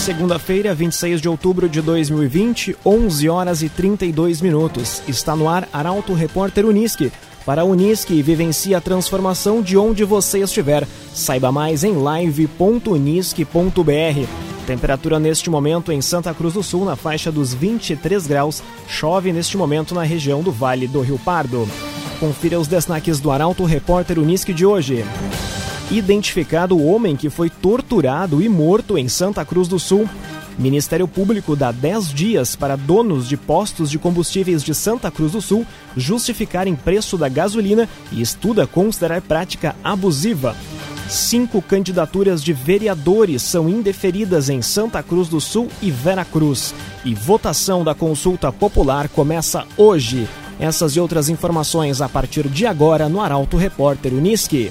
Segunda-feira, 26 de outubro de 2020, 11 horas e 32 minutos. Está no ar Arauto Repórter Unisque. Para a Unisque, vivencie a transformação de onde você estiver. Saiba mais em live.unisque.br. Temperatura neste momento em Santa Cruz do Sul na faixa dos 23 graus. Chove neste momento na região do Vale do Rio Pardo. Confira os destaques do Arauto Repórter Unisque de hoje identificado o homem que foi torturado e morto em Santa Cruz do Sul. Ministério Público dá 10 dias para donos de postos de combustíveis de Santa Cruz do Sul justificarem preço da gasolina e estuda considerar prática abusiva. Cinco candidaturas de vereadores são indeferidas em Santa Cruz do Sul e Veracruz. E votação da consulta popular começa hoje. Essas e outras informações a partir de agora no Arauto Repórter Uniski.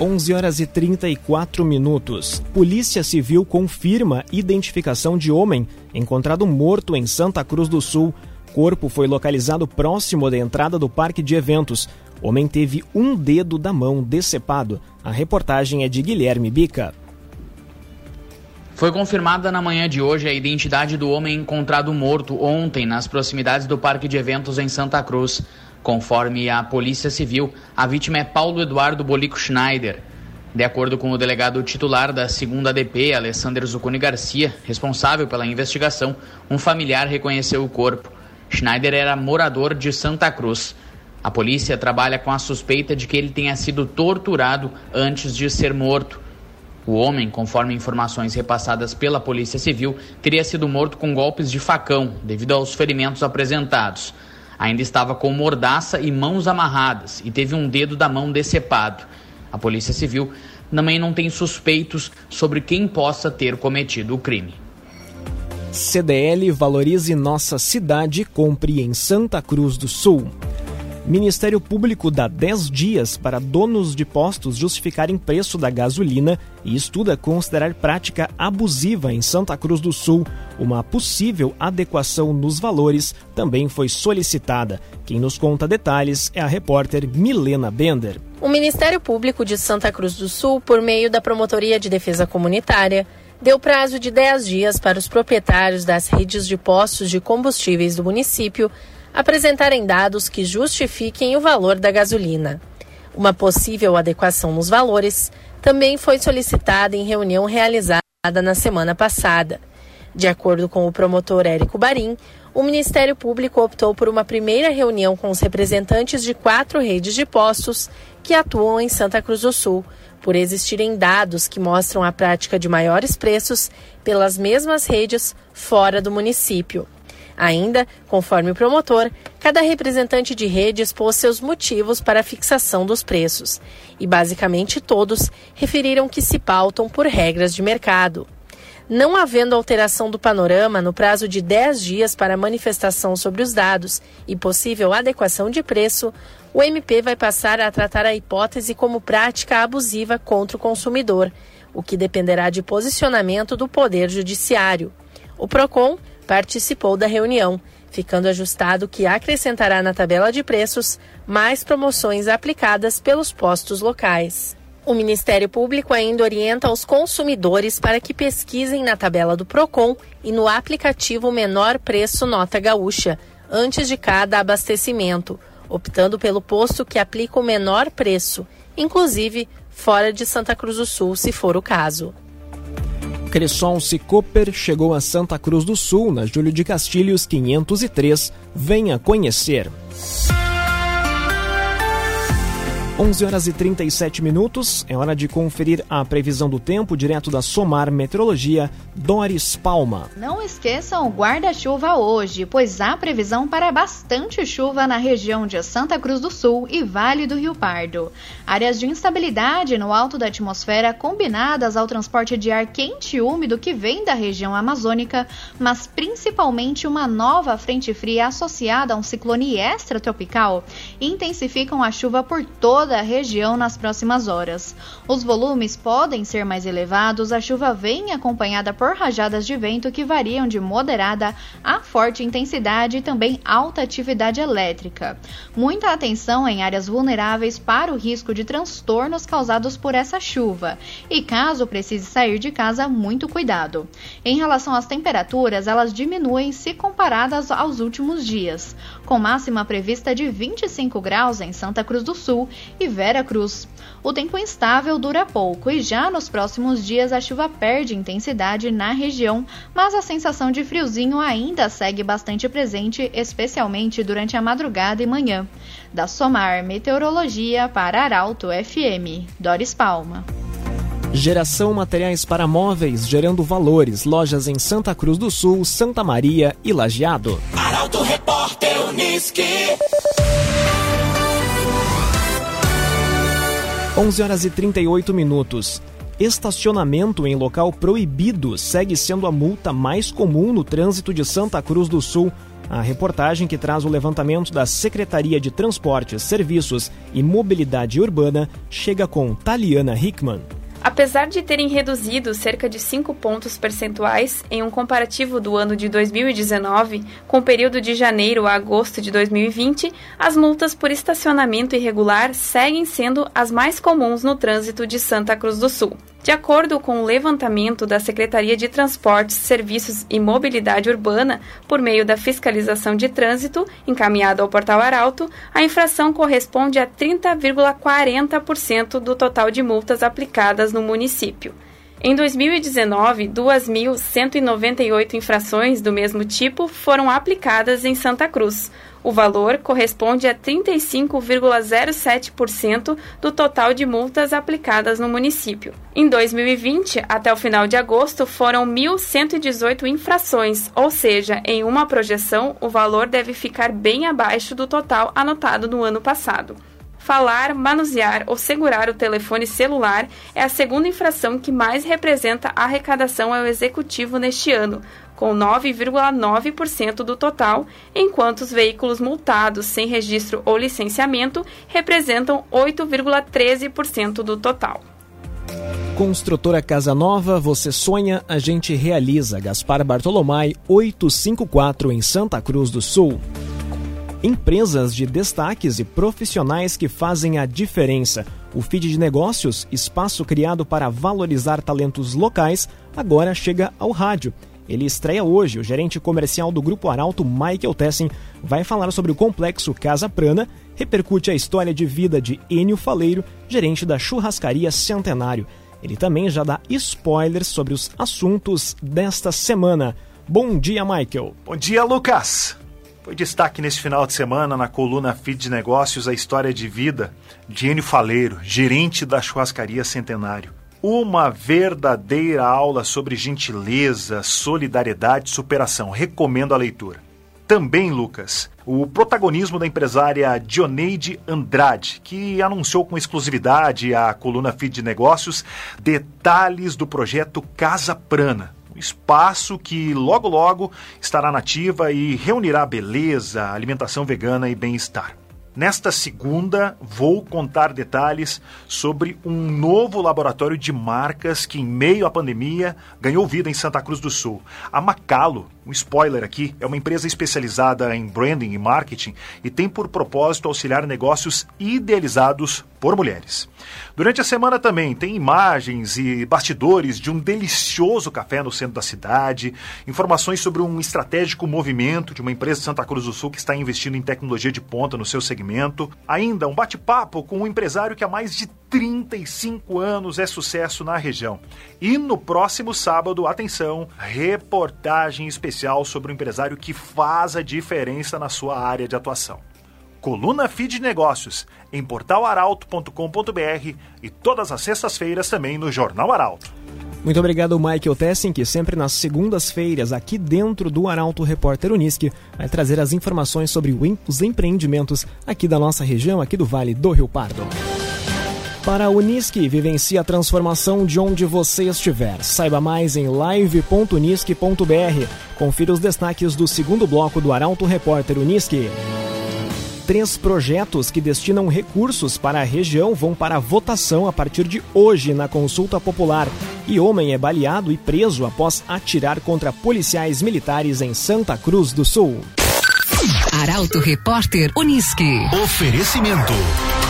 11 horas e 34 minutos. Polícia Civil confirma identificação de homem encontrado morto em Santa Cruz do Sul. Corpo foi localizado próximo da entrada do parque de eventos. Homem teve um dedo da mão decepado. A reportagem é de Guilherme Bica. Foi confirmada na manhã de hoje a identidade do homem encontrado morto ontem nas proximidades do parque de eventos em Santa Cruz. Conforme a Polícia Civil, a vítima é Paulo Eduardo Bolico Schneider. De acordo com o delegado titular da 2 ADP, Alessandro Zucconi Garcia, responsável pela investigação, um familiar reconheceu o corpo. Schneider era morador de Santa Cruz. A polícia trabalha com a suspeita de que ele tenha sido torturado antes de ser morto. O homem, conforme informações repassadas pela Polícia Civil, teria sido morto com golpes de facão, devido aos ferimentos apresentados. Ainda estava com mordaça e mãos amarradas e teve um dedo da mão decepado. A Polícia Civil também não tem suspeitos sobre quem possa ter cometido o crime. CDL valorize nossa cidade compre em Santa Cruz do Sul. Ministério Público dá 10 dias para donos de postos justificarem preço da gasolina e estuda considerar prática abusiva em Santa Cruz do Sul. Uma possível adequação nos valores também foi solicitada. Quem nos conta detalhes é a repórter Milena Bender. O Ministério Público de Santa Cruz do Sul, por meio da Promotoria de Defesa Comunitária, deu prazo de 10 dias para os proprietários das redes de postos de combustíveis do município apresentarem dados que justifiquem o valor da gasolina. Uma possível adequação nos valores também foi solicitada em reunião realizada na semana passada. De acordo com o promotor Érico Barim, o Ministério Público optou por uma primeira reunião com os representantes de quatro redes de postos que atuam em Santa Cruz do Sul, por existirem dados que mostram a prática de maiores preços pelas mesmas redes fora do município. Ainda, conforme o promotor, cada representante de rede expôs seus motivos para a fixação dos preços, e basicamente todos referiram que se pautam por regras de mercado. Não havendo alteração do panorama no prazo de 10 dias para manifestação sobre os dados e possível adequação de preço, o MP vai passar a tratar a hipótese como prática abusiva contra o consumidor, o que dependerá de posicionamento do Poder Judiciário. O PROCON participou da reunião, ficando ajustado que acrescentará na tabela de preços mais promoções aplicadas pelos postos locais. O Ministério Público ainda orienta os consumidores para que pesquisem na tabela do Procon e no aplicativo Menor Preço Nota Gaúcha antes de cada abastecimento, optando pelo posto que aplica o menor preço, inclusive fora de Santa Cruz do Sul, se for o caso. Cresson Cicoper chegou a Santa Cruz do Sul, na Júlio de Castilhos 503. Venha conhecer. 11 horas e 37 minutos. É hora de conferir a previsão do tempo direto da Somar Meteorologia, Doris Palma. Não esqueçam o guarda-chuva hoje, pois há previsão para bastante chuva na região de Santa Cruz do Sul e Vale do Rio Pardo. Áreas de instabilidade no alto da atmosfera combinadas ao transporte de ar quente e úmido que vem da região amazônica, mas principalmente uma nova frente fria associada a um ciclone extratropical, intensificam a chuva por toda toda a região nas próximas horas. Os volumes podem ser mais elevados, a chuva vem acompanhada por rajadas de vento que variam de moderada a forte intensidade e também alta atividade elétrica. Muita atenção em áreas vulneráveis para o risco de transtornos causados por essa chuva e, caso precise sair de casa, muito cuidado. Em relação às temperaturas, elas diminuem se comparadas aos últimos dias, com máxima prevista de 25 graus em Santa Cruz do Sul e Vera Cruz. O tempo instável dura pouco e já nos próximos dias a chuva perde intensidade na região, mas a sensação de friozinho ainda segue bastante presente, especialmente durante a madrugada e manhã. Da Somar Meteorologia para Arauto FM, Doris Palma. Geração Materiais para Móveis, gerando valores. Lojas em Santa Cruz do Sul, Santa Maria e Lajeado. Arauto Repórter Uniski. 11 horas e 38 minutos. Estacionamento em local proibido segue sendo a multa mais comum no trânsito de Santa Cruz do Sul. A reportagem que traz o levantamento da Secretaria de Transportes, Serviços e Mobilidade Urbana chega com Taliana Hickman. Apesar de terem reduzido cerca de 5 pontos percentuais em um comparativo do ano de 2019 com o período de janeiro a agosto de 2020, as multas por estacionamento irregular seguem sendo as mais comuns no trânsito de Santa Cruz do Sul. De acordo com o levantamento da Secretaria de Transportes, Serviços e Mobilidade Urbana, por meio da fiscalização de trânsito, encaminhado ao Portal Arauto, a infração corresponde a 30,40% do total de multas aplicadas no município. Em 2019, 2.198 infrações do mesmo tipo foram aplicadas em Santa Cruz. O valor corresponde a 35,07% do total de multas aplicadas no município. Em 2020, até o final de agosto, foram 1.118 infrações, ou seja, em uma projeção, o valor deve ficar bem abaixo do total anotado no ano passado. Falar, manusear ou segurar o telefone celular é a segunda infração que mais representa a arrecadação ao executivo neste ano, com 9,9% do total, enquanto os veículos multados sem registro ou licenciamento representam 8,13% do total. Construtora Casa Nova, você sonha, a gente realiza. Gaspar Bartolomai, 854 em Santa Cruz do Sul. Empresas de destaques e profissionais que fazem a diferença. O feed de negócios, espaço criado para valorizar talentos locais, agora chega ao rádio. Ele estreia hoje. O gerente comercial do Grupo Arauto, Michael Tessin, vai falar sobre o complexo Casa Prana, repercute a história de vida de Enio Faleiro, gerente da Churrascaria Centenário. Ele também já dá spoilers sobre os assuntos desta semana. Bom dia, Michael. Bom dia, Lucas. Foi destaque nesse final de semana na coluna Feed de Negócios a história de vida de Enio Faleiro, gerente da churrascaria Centenário. Uma verdadeira aula sobre gentileza, solidariedade e superação. Recomendo a leitura. Também, Lucas, o protagonismo da empresária Dioneide Andrade, que anunciou com exclusividade à coluna Feed de Negócios detalhes do projeto Casa Prana, espaço que logo logo estará nativa e reunirá beleza, alimentação vegana e bem-estar. Nesta segunda, vou contar detalhes sobre um novo laboratório de marcas que, em meio à pandemia, ganhou vida em Santa Cruz do Sul. A Macalo, um spoiler aqui, é uma empresa especializada em branding e marketing e tem por propósito auxiliar negócios idealizados por mulheres. Durante a semana também tem imagens e bastidores de um delicioso café no centro da cidade, informações sobre um estratégico movimento de uma empresa de Santa Cruz do Sul que está investindo em tecnologia de ponta no seu segmento. Ainda um bate-papo com um empresário que há mais de 35 anos é sucesso na região. E no próximo sábado, atenção, reportagem especial sobre um empresário que faz a diferença na sua área de atuação. Coluna Feed Negócios, em portalaralto.com.br e todas as sextas-feiras também no Jornal Arauto. Muito obrigado, Michael Tessin, que sempre nas segundas-feiras, aqui dentro do Arauto Repórter Unisque, vai trazer as informações sobre os empreendimentos aqui da nossa região, aqui do Vale do Rio Pardo. Para a Unisque, vivencie a transformação de onde você estiver. Saiba mais em live.unisque.br. Confira os destaques do segundo bloco do Arauto Repórter Unisque. Três projetos que destinam recursos para a região vão para votação a partir de hoje na consulta popular. E homem é baleado e preso após atirar contra policiais militares em Santa Cruz do Sul. Arauto Repórter Unisque. Oferecimento.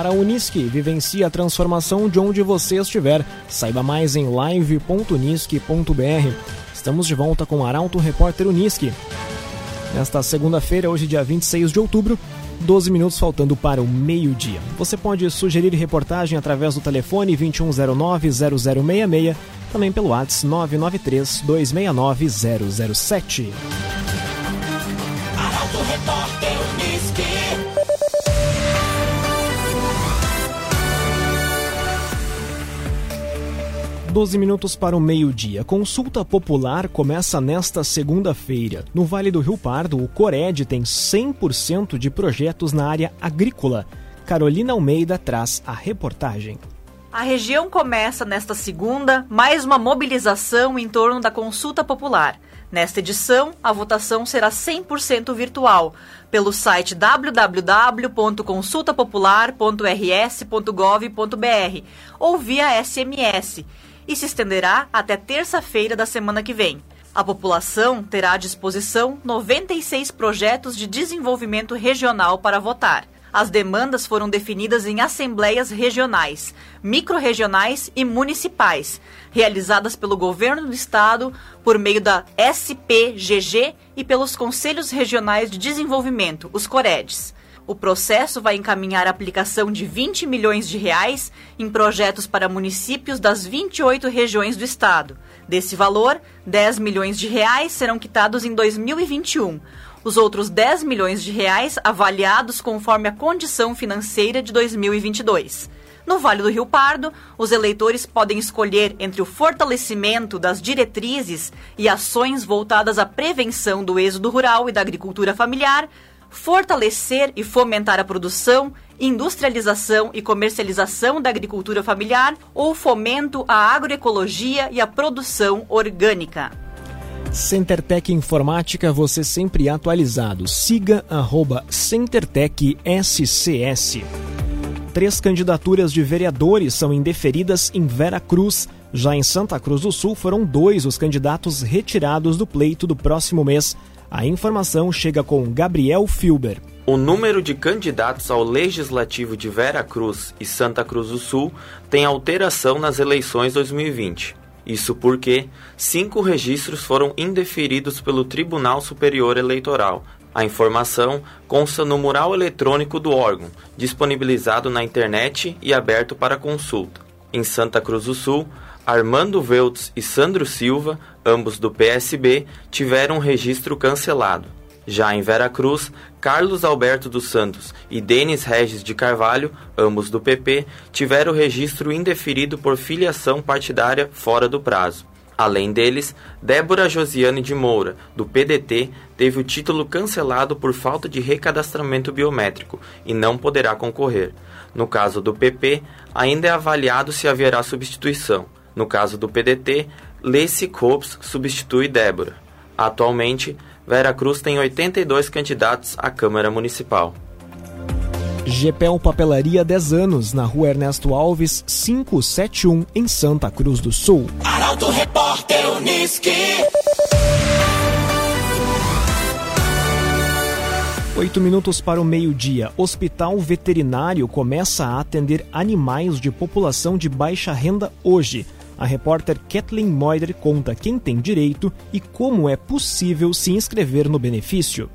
Para a Unisque, vivencie a transformação de onde você estiver. Saiba mais em live.unisque.br. Estamos de volta com Arauto Repórter Unisque. Nesta segunda-feira, hoje dia 26 de outubro, 12 minutos faltando para o meio-dia. Você pode sugerir reportagem através do telefone 2109-0066, também pelo WhatsApp 993-269-007. 12 minutos para o meio-dia. Consulta popular começa nesta segunda-feira. No Vale do Rio Pardo, o Cored tem 100% de projetos na área agrícola. Carolina Almeida traz a reportagem. A região começa nesta segunda mais uma mobilização em torno da consulta popular. Nesta edição, a votação será 100% virtual, pelo site www.consultapopular.rs.gov.br ou via SMS e se estenderá até terça-feira da semana que vem. A população terá à disposição 96 projetos de desenvolvimento regional para votar. As demandas foram definidas em assembleias regionais, microrregionais e municipais, realizadas pelo governo do estado por meio da SPGG e pelos conselhos regionais de desenvolvimento, os COREDs. O processo vai encaminhar a aplicação de 20 milhões de reais em projetos para municípios das 28 regiões do estado. Desse valor, 10 milhões de reais serão quitados em 2021. Os outros 10 milhões de reais avaliados conforme a condição financeira de 2022. No Vale do Rio Pardo, os eleitores podem escolher entre o fortalecimento das diretrizes e ações voltadas à prevenção do êxodo rural e da agricultura familiar, fortalecer e fomentar a produção, industrialização e comercialização da agricultura familiar ou fomento à agroecologia e à produção orgânica. CenterTech Informática, você sempre atualizado. Siga arroba CenterTech SCS. Três candidaturas de vereadores são indeferidas em Vera Cruz. Já em Santa Cruz do Sul, foram dois os candidatos retirados do pleito do próximo mês. A informação chega com Gabriel Filber. O número de candidatos ao Legislativo de Vera Cruz e Santa Cruz do Sul tem alteração nas eleições 2020. Isso porque cinco registros foram indeferidos pelo Tribunal Superior Eleitoral. A informação consta no mural eletrônico do órgão, disponibilizado na internet e aberto para consulta. Em Santa Cruz do Sul, Armando Veltz e Sandro Silva, ambos do PSB, tiveram registro cancelado. Já em Veracruz, Carlos Alberto dos Santos e Denis Regis de Carvalho, ambos do PP, tiveram registro indeferido por filiação partidária fora do prazo. Além deles, Débora Josiane de Moura, do PDT, teve o título cancelado por falta de recadastramento biométrico e não poderá concorrer. No caso do PP, ainda é avaliado se haverá substituição. No caso do PDT, Lacey Copes substitui Débora. Atualmente, Vera Cruz tem 82 candidatos à Câmara Municipal. GPL Papelaria 10 anos, na rua Ernesto Alves, 571, em Santa Cruz do Sul. Arauto Repórter Uniski. Oito minutos para o meio-dia. Hospital Veterinário começa a atender animais de população de baixa renda hoje. A repórter Kathleen Moider conta quem tem direito e como é possível se inscrever no benefício.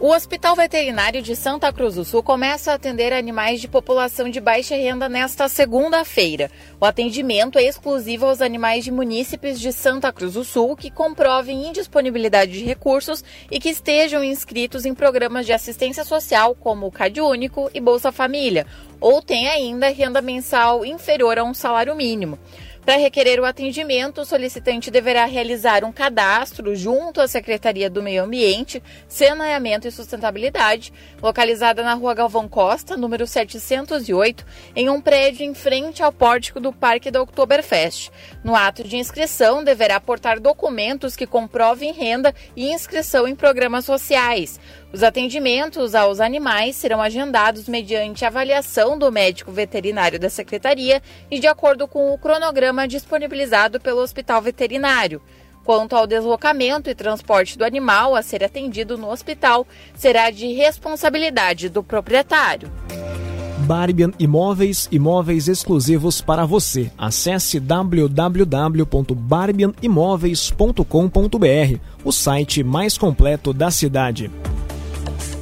O Hospital Veterinário de Santa Cruz do Sul começa a atender animais de população de baixa renda nesta segunda-feira. O atendimento é exclusivo aos animais de munícipes de Santa Cruz do Sul que comprovem indisponibilidade de recursos e que estejam inscritos em programas de assistência social como o Cade Único e Bolsa Família, ou têm ainda renda mensal inferior a um salário mínimo. Para requerer o atendimento, o solicitante deverá realizar um cadastro junto à Secretaria do Meio Ambiente, Saneamento e Sustentabilidade, localizada na Rua Galvão Costa, número 708, em um prédio em frente ao pórtico do Parque da Oktoberfest. No ato de inscrição, deverá aportar documentos que comprovem renda e inscrição em programas sociais. Os atendimentos aos animais serão agendados mediante avaliação do médico veterinário da secretaria e de acordo com o cronograma disponibilizado pelo hospital veterinário. Quanto ao deslocamento e transporte do animal a ser atendido no hospital, será de responsabilidade do proprietário. Barbian Imóveis, imóveis exclusivos para você. Acesse www.barbianimoveis.com.br, o site mais completo da cidade.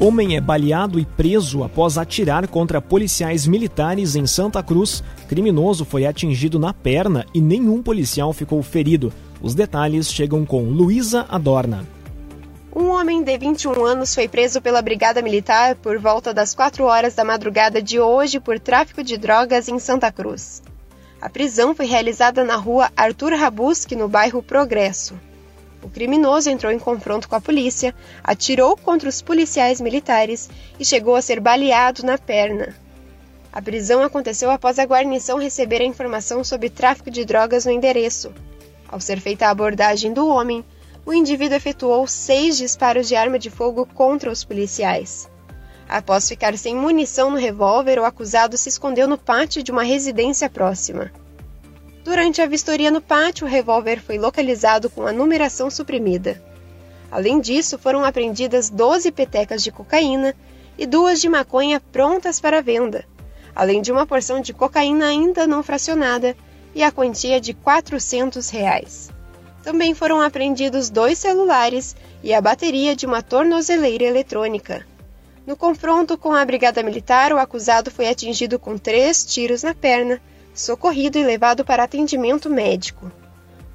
Homem é baleado e preso após atirar contra policiais militares em Santa Cruz. Criminoso foi atingido na perna e nenhum policial ficou ferido. Os detalhes chegam com Luísa Adorna. Um homem de 21 anos foi preso pela Brigada Militar por volta das 4 horas da madrugada de hoje por tráfico de drogas em Santa Cruz. A prisão foi realizada na rua Arthur Rabuski, no bairro Progresso. O criminoso entrou em confronto com a polícia, atirou contra os policiais militares e chegou a ser baleado na perna. A prisão aconteceu após a guarnição receber a informação sobre tráfico de drogas no endereço. Ao ser feita a abordagem do homem, o indivíduo efetuou seis disparos de arma de fogo contra os policiais. Após ficar sem munição no revólver, o acusado se escondeu no pátio de uma residência próxima. Durante a vistoria no pátio, o revólver foi localizado com a numeração suprimida. Além disso, foram apreendidas 12 petecas de cocaína e duas de maconha prontas para venda, além de uma porção de cocaína ainda não fracionada e a quantia de 400 reais. Também foram apreendidos dois celulares e a bateria de uma tornozeleira eletrônica. No confronto com a Brigada Militar, o acusado foi atingido com três tiros na perna socorrido e levado para atendimento médico.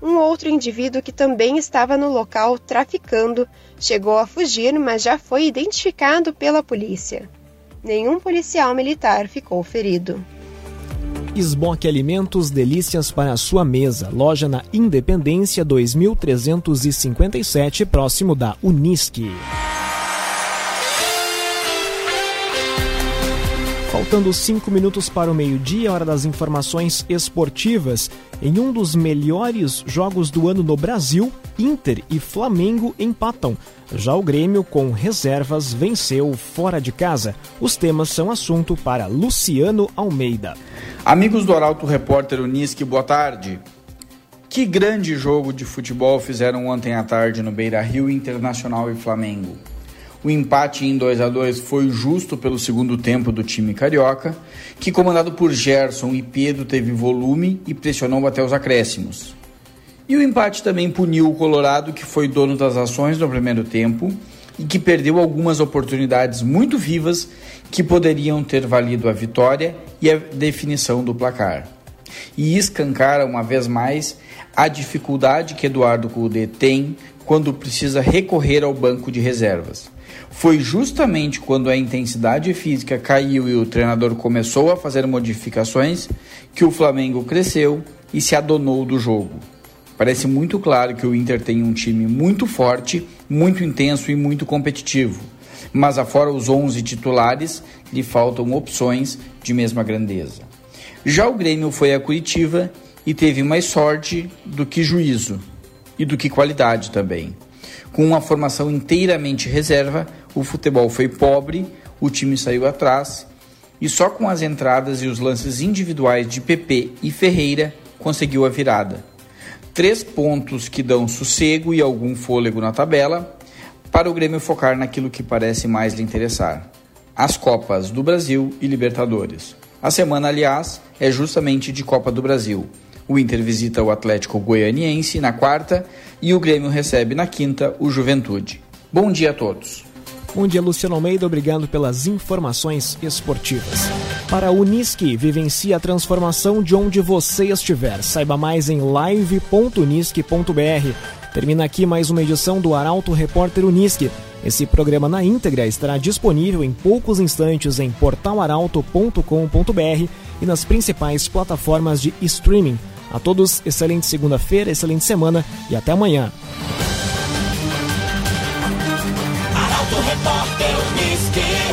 Um outro indivíduo que também estava no local traficando chegou a fugir, mas já foi identificado pela polícia. Nenhum policial militar ficou ferido. Esboque Alimentos Delícias para a sua mesa. Loja na Independência 2357, próximo da Unisque. Faltando cinco minutos para o meio-dia, hora das informações esportivas. Em um dos melhores jogos do ano no Brasil, Inter e Flamengo empatam. Já o Grêmio, com reservas, venceu fora de casa. Os temas são assunto para Luciano Almeida. Amigos do Arauto Repórter Unisque, boa tarde. Que grande jogo de futebol fizeram ontem à tarde no Beira Rio Internacional e Flamengo. O empate em 2 a 2 foi justo pelo segundo tempo do time carioca, que comandado por Gerson e Pedro teve volume e pressionou até os acréscimos. E o empate também puniu o Colorado, que foi dono das ações no primeiro tempo e que perdeu algumas oportunidades muito vivas que poderiam ter valido a vitória e a definição do placar. E escancara uma vez mais a dificuldade que Eduardo Cudê tem quando precisa recorrer ao banco de reservas. Foi justamente quando a intensidade física caiu e o treinador começou a fazer modificações que o Flamengo cresceu e se adonou do jogo. Parece muito claro que o Inter tem um time muito forte, muito intenso e muito competitivo. Mas afora os 11 titulares, lhe faltam opções de mesma grandeza. Já o Grêmio foi a Curitiba e teve mais sorte do que juízo e do que qualidade também. Com uma formação inteiramente reserva, o futebol foi pobre, o time saiu atrás e só com as entradas e os lances individuais de PP e Ferreira conseguiu a virada. Três pontos que dão sossego e algum fôlego na tabela para o Grêmio focar naquilo que parece mais lhe interessar: as Copas do Brasil e Libertadores. A semana, aliás, é justamente de Copa do Brasil. O Inter visita o Atlético Goianiense na quarta e o Grêmio recebe na quinta o Juventude. Bom dia a todos. Bom dia, Luciano Almeida. Obrigado pelas informações esportivas. Para a Unisque, vivencie a transformação de onde você estiver. Saiba mais em live.unisque.br. Termina aqui mais uma edição do Arauto Repórter Unisque. Esse programa na íntegra estará disponível em poucos instantes em portalaralto.com.br e nas principais plataformas de streaming. A todos, excelente segunda-feira, excelente semana e até amanhã.